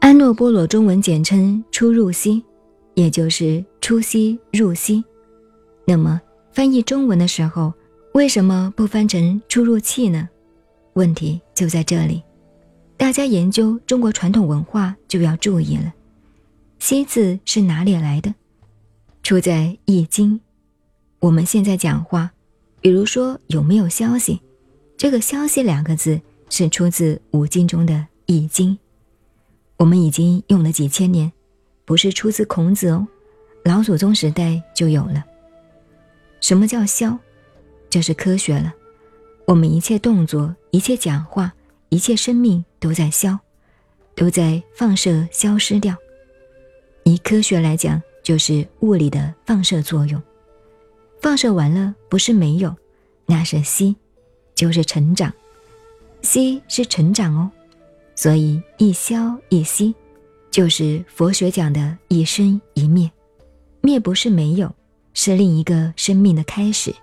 安诺波罗中文简称出入息，也就是出息入息。那么翻译中文的时候，为什么不翻成出入气呢？问题就在这里。大家研究中国传统文化就要注意了，“息”字是哪里来的？出在《易经》。我们现在讲话，比如说有没有消息，这个“消息”两个字是出自五经中的《易经》。我们已经用了几千年，不是出自孔子哦，老祖宗时代就有了。什么叫消？这是科学了。我们一切动作、一切讲话、一切生命都在消，都在放射消失掉。以科学来讲，就是物理的放射作用。放射完了不是没有，那是息，就是成长。息是成长哦。所以一消一息，就是佛学讲的一生一灭。灭不是没有，是另一个生命的开始。